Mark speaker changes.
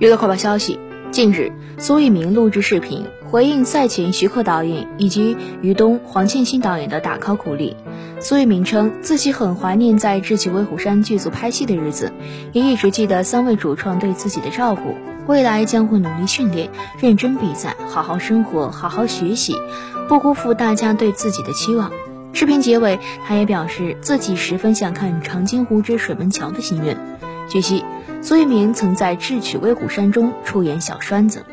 Speaker 1: 娱乐快报消息：近日，苏翊鸣录制视频回应赛前徐克导演以及于东、黄建新导演的打 call 鼓励。苏翊鸣称自己很怀念在《智取威虎山》剧组拍戏的日子，也一直记得三位主创对自己的照顾。未来将会努力训练，认真比赛，好好生活，好好学习，不辜负大家对自己的期望。视频结尾，他也表示自己十分想看长津湖之水门桥的心愿。据悉。苏翊鸣曾在《智取威虎山》中出演小栓子。